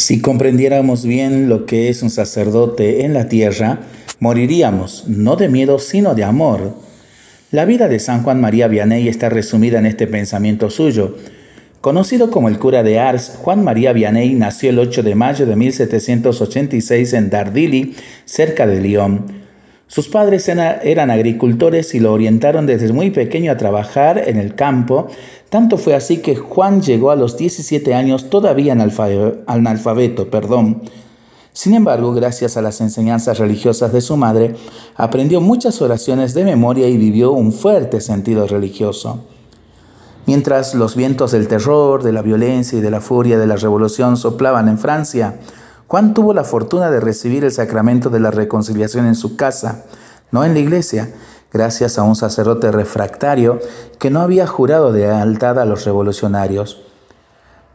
Si comprendiéramos bien lo que es un sacerdote en la tierra, moriríamos, no de miedo, sino de amor. La vida de San Juan María Vianney está resumida en este pensamiento suyo. Conocido como el cura de Ars, Juan María Vianney nació el 8 de mayo de 1786 en Dardilly, cerca de Lyon. Sus padres eran agricultores y lo orientaron desde muy pequeño a trabajar en el campo. Tanto fue así que Juan llegó a los 17 años todavía analfabeto. Perdón. Sin embargo, gracias a las enseñanzas religiosas de su madre, aprendió muchas oraciones de memoria y vivió un fuerte sentido religioso. Mientras los vientos del terror, de la violencia y de la furia de la revolución soplaban en Francia, Juan tuvo la fortuna de recibir el sacramento de la reconciliación en su casa, no en la iglesia, gracias a un sacerdote refractario que no había jurado de lealtad a los revolucionarios.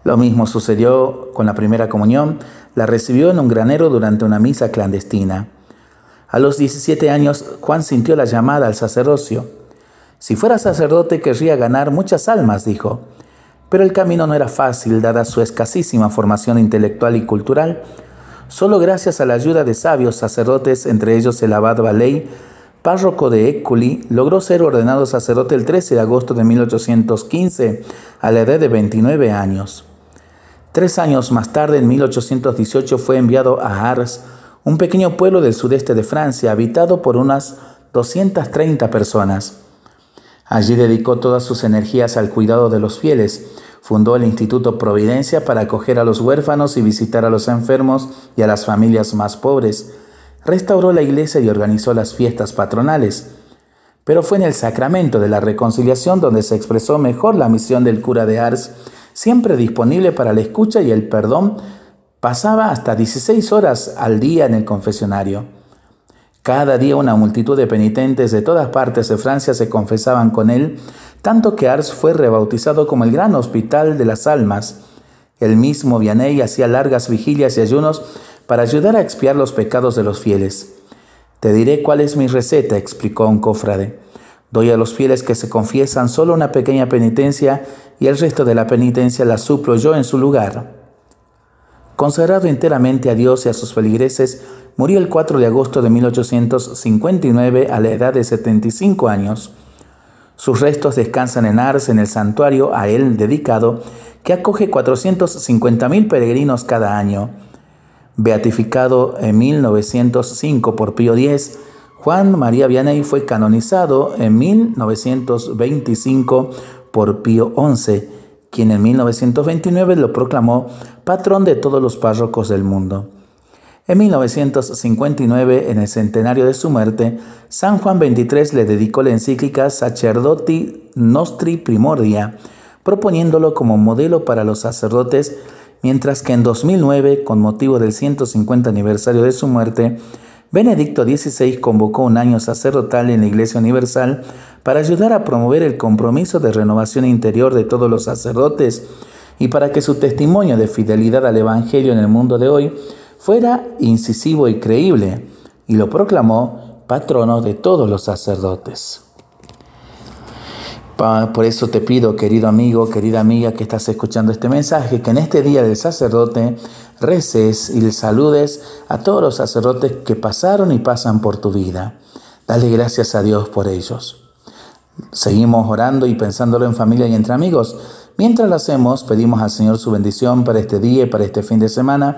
Lo mismo sucedió con la primera comunión, la recibió en un granero durante una misa clandestina. A los 17 años, Juan sintió la llamada al sacerdocio. Si fuera sacerdote querría ganar muchas almas, dijo. Pero el camino no era fácil, dada su escasísima formación intelectual y cultural. Solo gracias a la ayuda de sabios sacerdotes, entre ellos el abad Valey, párroco de Éculi, logró ser ordenado sacerdote el 13 de agosto de 1815, a la edad de 29 años. Tres años más tarde, en 1818, fue enviado a Ars, un pequeño pueblo del sudeste de Francia, habitado por unas 230 personas. Allí dedicó todas sus energías al cuidado de los fieles, Fundó el Instituto Providencia para acoger a los huérfanos y visitar a los enfermos y a las familias más pobres. Restauró la iglesia y organizó las fiestas patronales. Pero fue en el sacramento de la reconciliación donde se expresó mejor la misión del cura de Ars, siempre disponible para la escucha y el perdón. Pasaba hasta 16 horas al día en el confesionario. Cada día una multitud de penitentes de todas partes de Francia se confesaban con él, tanto que Ars fue rebautizado como el gran hospital de las almas. El mismo Vianney hacía largas vigilias y ayunos para ayudar a expiar los pecados de los fieles. Te diré cuál es mi receta, explicó un cofrade. Doy a los fieles que se confiesan solo una pequeña penitencia y el resto de la penitencia la suplo yo en su lugar. Consagrado enteramente a Dios y a sus feligreses, murió el 4 de agosto de 1859 a la edad de 75 años. Sus restos descansan en Ars, en el santuario a él dedicado, que acoge 450.000 peregrinos cada año. Beatificado en 1905 por Pío X, Juan María Vianney fue canonizado en 1925 por Pío XI quien en 1929 lo proclamó patrón de todos los párrocos del mundo. En 1959, en el centenario de su muerte, San Juan XXIII le dedicó la encíclica Sacerdoti Nostri Primordia, proponiéndolo como modelo para los sacerdotes, mientras que en 2009, con motivo del 150 aniversario de su muerte, Benedicto XVI convocó un año sacerdotal en la Iglesia Universal para ayudar a promover el compromiso de renovación interior de todos los sacerdotes y para que su testimonio de fidelidad al Evangelio en el mundo de hoy fuera incisivo y creíble, y lo proclamó patrono de todos los sacerdotes. Por eso te pido, querido amigo, querida amiga que estás escuchando este mensaje, que en este día del sacerdote reces y saludes a todos los sacerdotes que pasaron y pasan por tu vida. Dale gracias a Dios por ellos. Seguimos orando y pensándolo en familia y entre amigos. Mientras lo hacemos, pedimos al Señor su bendición para este día y para este fin de semana